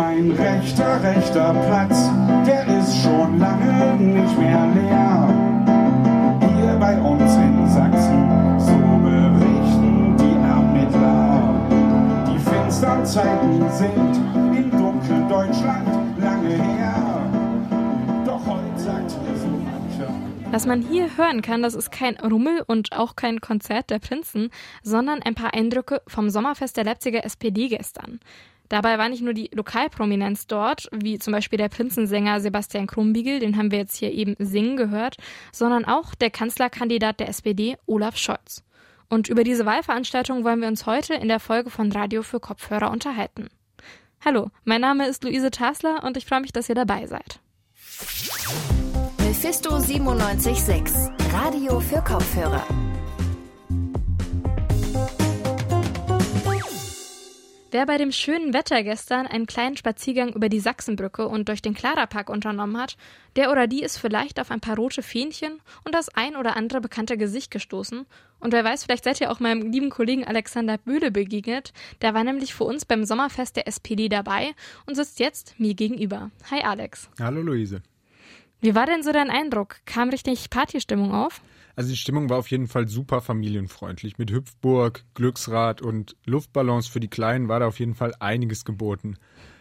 Mein rechter, rechter Platz, der ist schon lange nicht mehr leer. Hier bei uns in Sachsen, so berichten die Ermittler. Die finstern Zeiten sind in dunklen Deutschland lange her. Doch heute sagt hier so mancher. Was man hier hören kann, das ist kein Rummel und auch kein Konzert der Prinzen, sondern ein paar Eindrücke vom Sommerfest der Leipziger SPD gestern. Dabei war nicht nur die Lokalprominenz dort, wie zum Beispiel der Prinzensänger Sebastian Krumbiegel, den haben wir jetzt hier eben singen gehört, sondern auch der Kanzlerkandidat der SPD, Olaf Scholz. Und über diese Wahlveranstaltung wollen wir uns heute in der Folge von Radio für Kopfhörer unterhalten. Hallo, mein Name ist Luise Tasler und ich freue mich, dass ihr dabei seid. Mephisto 97.6, Radio für Kopfhörer. Wer bei dem schönen Wetter gestern einen kleinen Spaziergang über die Sachsenbrücke und durch den Klarerpark unternommen hat, der oder die ist vielleicht auf ein paar rote Fähnchen und das ein oder andere bekannte Gesicht gestoßen. Und wer weiß, vielleicht seid ihr auch meinem lieben Kollegen Alexander Böhle begegnet. Der war nämlich für uns beim Sommerfest der SPD dabei und sitzt jetzt mir gegenüber. Hi Alex. Hallo Luise. Wie war denn so dein Eindruck? Kam richtig Partystimmung auf? Also die Stimmung war auf jeden Fall super familienfreundlich. Mit Hüpfburg, Glücksrad und Luftballons für die Kleinen war da auf jeden Fall einiges geboten.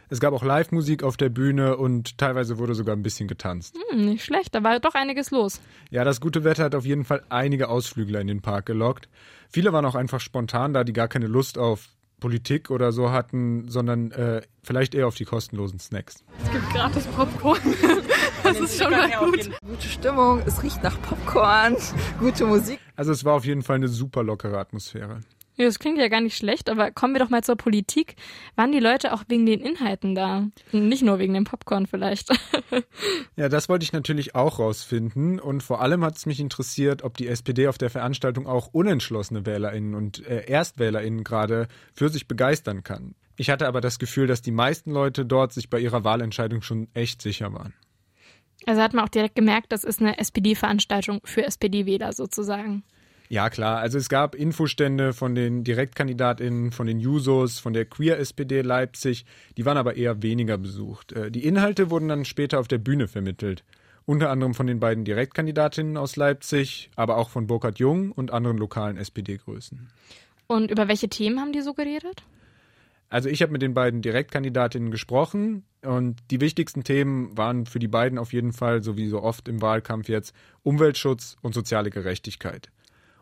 Es gab auch Live-Musik auf der Bühne und teilweise wurde sogar ein bisschen getanzt. Hm, nicht schlecht, da war doch einiges los. Ja, das gute Wetter hat auf jeden Fall einige Ausflügler in den Park gelockt. Viele waren auch einfach spontan da, die gar keine Lust auf Politik oder so hatten, sondern äh, vielleicht eher auf die kostenlosen Snacks. Es gibt gratis Popcorn. Das ist schon mal gut. Gute Stimmung, es riecht nach Popcorn, gute Musik. Also es war auf jeden Fall eine super lockere Atmosphäre. Ja, das klingt ja gar nicht schlecht, aber kommen wir doch mal zur Politik. Waren die Leute auch wegen den Inhalten da? Nicht nur wegen dem Popcorn vielleicht. Ja, das wollte ich natürlich auch rausfinden. Und vor allem hat es mich interessiert, ob die SPD auf der Veranstaltung auch unentschlossene WählerInnen und äh, ErstwählerInnen gerade für sich begeistern kann. Ich hatte aber das Gefühl, dass die meisten Leute dort sich bei ihrer Wahlentscheidung schon echt sicher waren. Also hat man auch direkt gemerkt, das ist eine SPD-Veranstaltung für SPD-Wähler sozusagen. Ja, klar. Also es gab Infostände von den DirektkandidatInnen, von den Jusos, von der Queer-SPD Leipzig. Die waren aber eher weniger besucht. Äh, Die Inhalte wurden dann später auf der Bühne vermittelt. Unter anderem von den beiden Direktkandidatinnen aus Leipzig, aber auch von Burkhard Jung und anderen lokalen SPD-Größen. Und über welche Themen haben die so geredet? Also ich habe mit den beiden Direktkandidatinnen gesprochen und die wichtigsten Themen waren für die beiden auf jeden Fall, so wie so oft im Wahlkampf jetzt, Umweltschutz und soziale Gerechtigkeit.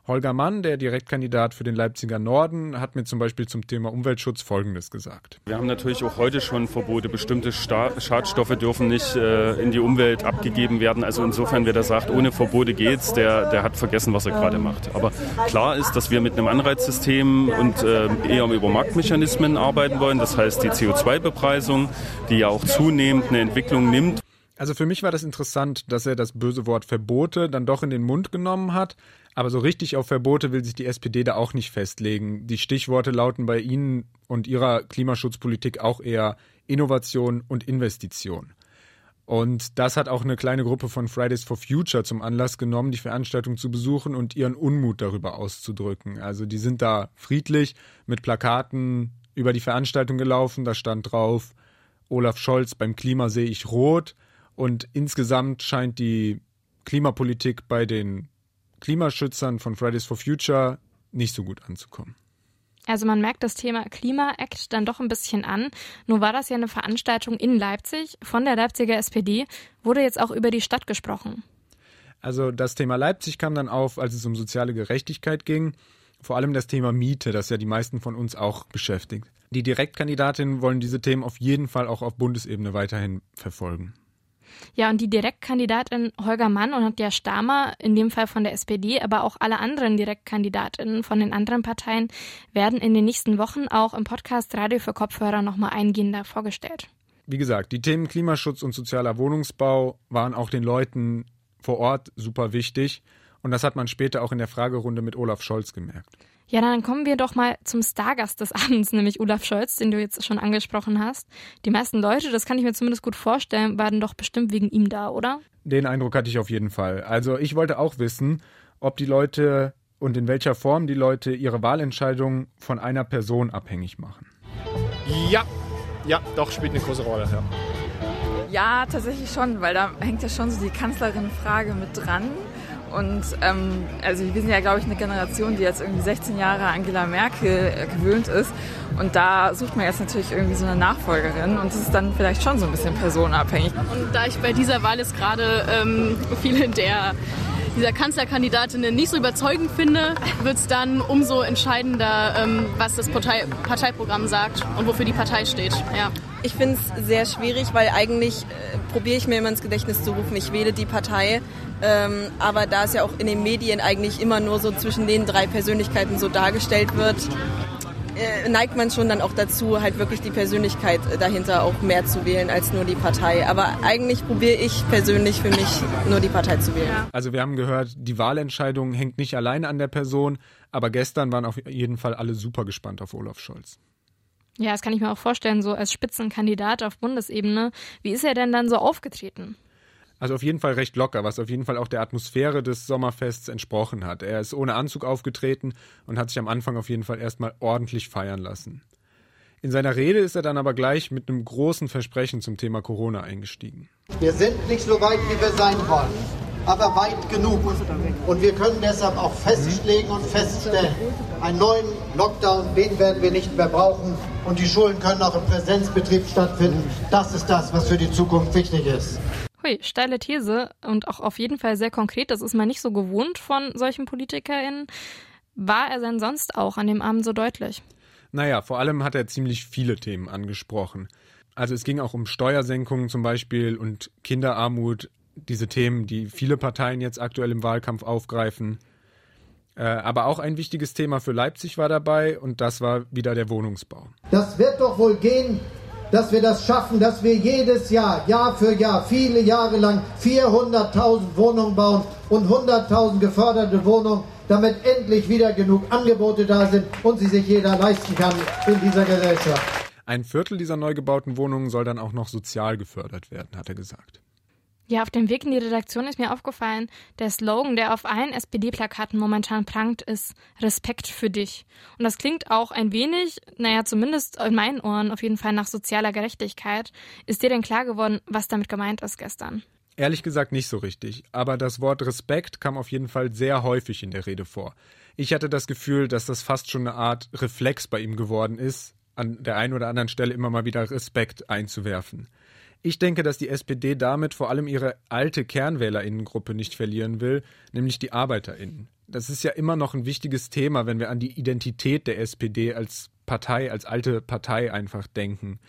Holger Mann, der Direktkandidat für den Leipziger Norden, hat mir zum Beispiel zum Thema Umweltschutz Folgendes gesagt. Wir haben natürlich auch heute schon Verbote. Bestimmte Schadstoffe dürfen nicht äh, in die Umwelt abgegeben werden. Also insofern, wer da sagt, ohne Verbote geht's, der, der hat vergessen, was er gerade macht. Aber klar ist, dass wir mit einem Anreizsystem und äh, eher über Marktmechanismen arbeiten wollen. Das heißt, die CO2-Bepreisung, die ja auch zunehmend eine Entwicklung nimmt. Also für mich war das interessant, dass er das böse Wort Verbote dann doch in den Mund genommen hat. Aber so richtig auf Verbote will sich die SPD da auch nicht festlegen. Die Stichworte lauten bei Ihnen und Ihrer Klimaschutzpolitik auch eher Innovation und Investition. Und das hat auch eine kleine Gruppe von Fridays for Future zum Anlass genommen, die Veranstaltung zu besuchen und ihren Unmut darüber auszudrücken. Also die sind da friedlich mit Plakaten über die Veranstaltung gelaufen. Da stand drauf, Olaf Scholz, beim Klima sehe ich rot. Und insgesamt scheint die Klimapolitik bei den Klimaschützern von Fridays for Future nicht so gut anzukommen. Also man merkt das Thema Klima-Act dann doch ein bisschen an. Nur war das ja eine Veranstaltung in Leipzig von der Leipziger SPD, wurde jetzt auch über die Stadt gesprochen. Also das Thema Leipzig kam dann auf, als es um soziale Gerechtigkeit ging. Vor allem das Thema Miete, das ja die meisten von uns auch beschäftigt. Die Direktkandidatinnen wollen diese Themen auf jeden Fall auch auf Bundesebene weiterhin verfolgen. Ja, und die Direktkandidatin Holger Mann und Nadja Stamer, in dem Fall von der SPD, aber auch alle anderen Direktkandidatinnen von den anderen Parteien, werden in den nächsten Wochen auch im Podcast Radio für Kopfhörer nochmal eingehender vorgestellt. Wie gesagt, die Themen Klimaschutz und sozialer Wohnungsbau waren auch den Leuten vor Ort super wichtig. Und das hat man später auch in der Fragerunde mit Olaf Scholz gemerkt. Ja, dann kommen wir doch mal zum Stargast des Abends, nämlich Olaf Scholz, den du jetzt schon angesprochen hast. Die meisten Leute, das kann ich mir zumindest gut vorstellen, waren doch bestimmt wegen ihm da, oder? Den Eindruck hatte ich auf jeden Fall. Also ich wollte auch wissen, ob die Leute und in welcher Form die Leute ihre Wahlentscheidung von einer Person abhängig machen. Ja, ja, doch, spielt eine große Rolle. Ja. ja, tatsächlich schon, weil da hängt ja schon so die Kanzlerin-Frage mit dran. Und ähm, also wir sind ja, glaube ich, eine Generation, die jetzt irgendwie 16 Jahre Angela Merkel äh, gewöhnt ist. Und da sucht man jetzt natürlich irgendwie so eine Nachfolgerin. Und das ist dann vielleicht schon so ein bisschen personenabhängig. Und da ich bei dieser Wahl jetzt gerade ähm, viele der dieser Kanzlerkandidatinnen nicht so überzeugend finde, wird es dann umso entscheidender, ähm, was das Partei Parteiprogramm sagt und wofür die Partei steht. Ja. Ich finde es sehr schwierig, weil eigentlich äh, probiere ich mir immer ins Gedächtnis zu rufen, ich wähle die Partei. Ähm, aber da es ja auch in den Medien eigentlich immer nur so zwischen den drei Persönlichkeiten so dargestellt wird, äh, neigt man schon dann auch dazu, halt wirklich die Persönlichkeit dahinter auch mehr zu wählen als nur die Partei. Aber eigentlich probiere ich persönlich für mich nur die Partei zu wählen. Also wir haben gehört, die Wahlentscheidung hängt nicht alleine an der Person, aber gestern waren auf jeden Fall alle super gespannt auf Olaf Scholz. Ja, das kann ich mir auch vorstellen, so als Spitzenkandidat auf Bundesebene. Wie ist er denn dann so aufgetreten? Also auf jeden Fall recht locker, was auf jeden Fall auch der Atmosphäre des Sommerfests entsprochen hat. Er ist ohne Anzug aufgetreten und hat sich am Anfang auf jeden Fall erstmal ordentlich feiern lassen. In seiner Rede ist er dann aber gleich mit einem großen Versprechen zum Thema Corona eingestiegen. Wir sind nicht so weit, wie wir sein wollen, aber weit genug. Und wir können deshalb auch festlegen und feststellen, einen neuen Lockdown, den werden wir nicht mehr brauchen. Und die Schulen können auch im Präsenzbetrieb stattfinden. Das ist das, was für die Zukunft wichtig ist. Hui, steile These und auch auf jeden Fall sehr konkret. Das ist man nicht so gewohnt von solchen PolitikerInnen. War er denn sonst auch an dem Abend so deutlich? Naja, vor allem hat er ziemlich viele Themen angesprochen. Also es ging auch um Steuersenkungen zum Beispiel und Kinderarmut, diese Themen, die viele Parteien jetzt aktuell im Wahlkampf aufgreifen. Äh, aber auch ein wichtiges Thema für Leipzig war dabei und das war wieder der Wohnungsbau. Das wird doch wohl gehen, dass wir das schaffen, dass wir jedes Jahr, Jahr für Jahr, viele Jahre lang 400.000 Wohnungen bauen und 100.000 geförderte Wohnungen, damit endlich wieder genug Angebote da sind und sie sich jeder leisten kann in dieser Gesellschaft. Ein Viertel dieser neu gebauten Wohnungen soll dann auch noch sozial gefördert werden, hat er gesagt. Ja, auf dem Weg in die Redaktion ist mir aufgefallen, der Slogan, der auf allen SPD-Plakaten momentan prangt, ist Respekt für dich. Und das klingt auch ein wenig, naja, zumindest in meinen Ohren auf jeden Fall nach sozialer Gerechtigkeit. Ist dir denn klar geworden, was damit gemeint ist gestern? Ehrlich gesagt nicht so richtig, aber das Wort Respekt kam auf jeden Fall sehr häufig in der Rede vor. Ich hatte das Gefühl, dass das fast schon eine Art Reflex bei ihm geworden ist, an der einen oder anderen Stelle immer mal wieder Respekt einzuwerfen. Ich denke, dass die SPD damit vor allem ihre alte Kernwählerinnengruppe nicht verlieren will, nämlich die Arbeiterinnen. Das ist ja immer noch ein wichtiges Thema, wenn wir an die Identität der SPD als Partei, als alte Partei einfach denken.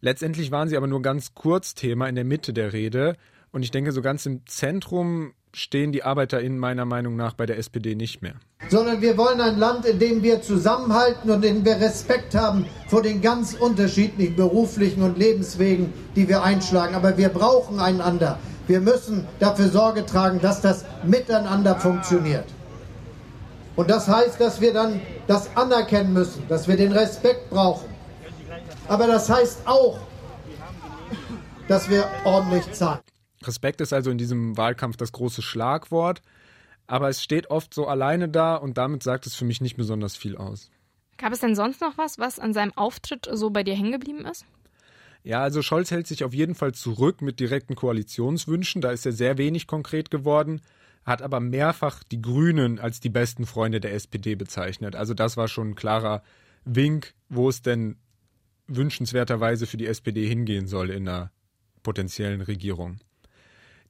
Letztendlich waren sie aber nur ganz kurz Thema in der Mitte der Rede und ich denke, so ganz im Zentrum stehen die ArbeiterInnen meiner Meinung nach bei der SPD nicht mehr. Sondern wir wollen ein Land, in dem wir zusammenhalten und in dem wir Respekt haben vor den ganz unterschiedlichen beruflichen und Lebenswegen, die wir einschlagen. Aber wir brauchen einander. Wir müssen dafür Sorge tragen, dass das miteinander funktioniert. Und das heißt, dass wir dann das anerkennen müssen, dass wir den Respekt brauchen. Aber das heißt auch, dass wir ordentlich zahlen. Respekt ist also in diesem Wahlkampf das große Schlagwort, aber es steht oft so alleine da und damit sagt es für mich nicht besonders viel aus. Gab es denn sonst noch was, was an seinem Auftritt so bei dir hängen geblieben ist? Ja, also Scholz hält sich auf jeden Fall zurück mit direkten Koalitionswünschen, da ist er sehr wenig konkret geworden, hat aber mehrfach die Grünen als die besten Freunde der SPD bezeichnet. Also das war schon ein klarer Wink, wo es denn wünschenswerterweise für die SPD hingehen soll in einer potenziellen Regierung.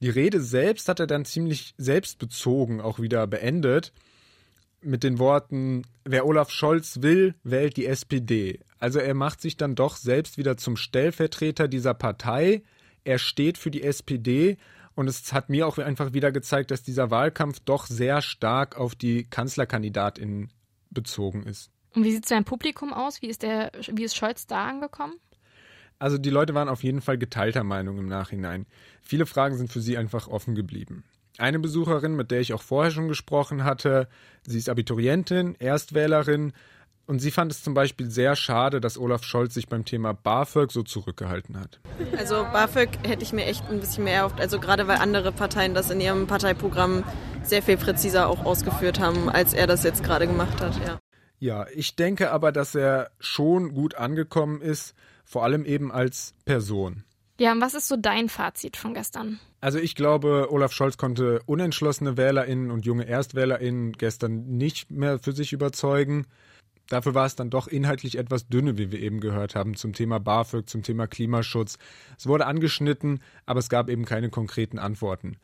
Die Rede selbst hat er dann ziemlich selbstbezogen auch wieder beendet mit den Worten, wer Olaf Scholz will, wählt die SPD. Also er macht sich dann doch selbst wieder zum Stellvertreter dieser Partei. Er steht für die SPD und es hat mir auch einfach wieder gezeigt, dass dieser Wahlkampf doch sehr stark auf die Kanzlerkandidatin bezogen ist. Und wie sieht sein Publikum aus? Wie ist, der, wie ist Scholz da angekommen? Also die Leute waren auf jeden Fall geteilter Meinung im Nachhinein. Viele Fragen sind für sie einfach offen geblieben. Eine Besucherin, mit der ich auch vorher schon gesprochen hatte, sie ist Abiturientin, Erstwählerin und sie fand es zum Beispiel sehr schade, dass Olaf Scholz sich beim Thema BAföG so zurückgehalten hat. Also BAföG hätte ich mir echt ein bisschen mehr erhofft, also gerade weil andere Parteien das in ihrem Parteiprogramm sehr viel präziser auch ausgeführt haben, als er das jetzt gerade gemacht hat, ja. Ja, ich denke aber, dass er schon gut angekommen ist vor allem eben als Person. Ja, und was ist so dein Fazit von gestern? Also ich glaube, Olaf Scholz konnte unentschlossene Wählerinnen und junge Erstwählerinnen gestern nicht mehr für sich überzeugen. Dafür war es dann doch inhaltlich etwas dünne, wie wir eben gehört haben, zum Thema BAföG, zum Thema Klimaschutz. Es wurde angeschnitten, aber es gab eben keine konkreten Antworten.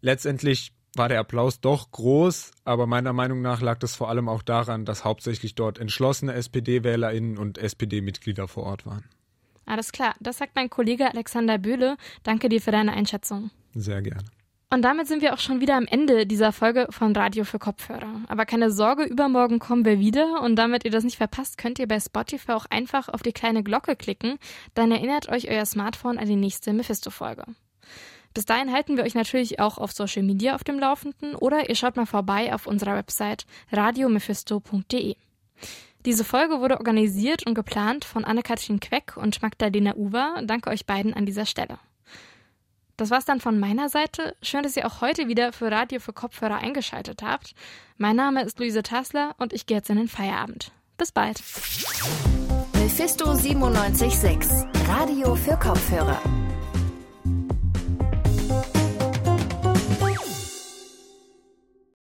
Letztendlich war der Applaus doch groß, aber meiner Meinung nach lag das vor allem auch daran, dass hauptsächlich dort entschlossene SPD-WählerInnen und SPD-Mitglieder vor Ort waren. Alles klar, das sagt mein Kollege Alexander Böhle. Danke dir für deine Einschätzung. Sehr gerne. Und damit sind wir auch schon wieder am Ende dieser Folge von Radio für Kopfhörer. Aber keine Sorge, übermorgen kommen wir wieder und damit ihr das nicht verpasst, könnt ihr bei Spotify auch einfach auf die kleine Glocke klicken. Dann erinnert euch euer Smartphone an die nächste Mephisto-Folge. Bis dahin halten wir euch natürlich auch auf Social Media auf dem Laufenden oder ihr schaut mal vorbei auf unserer Website radiomephisto.de. Diese Folge wurde organisiert und geplant von Anne-Kathrin Queck und Magdalena Uwer. Danke euch beiden an dieser Stelle. Das war's dann von meiner Seite. Schön, dass ihr auch heute wieder für Radio für Kopfhörer eingeschaltet habt. Mein Name ist Luise Tassler und ich gehe jetzt in den Feierabend. Bis bald. Mephisto 976, Radio für Kopfhörer.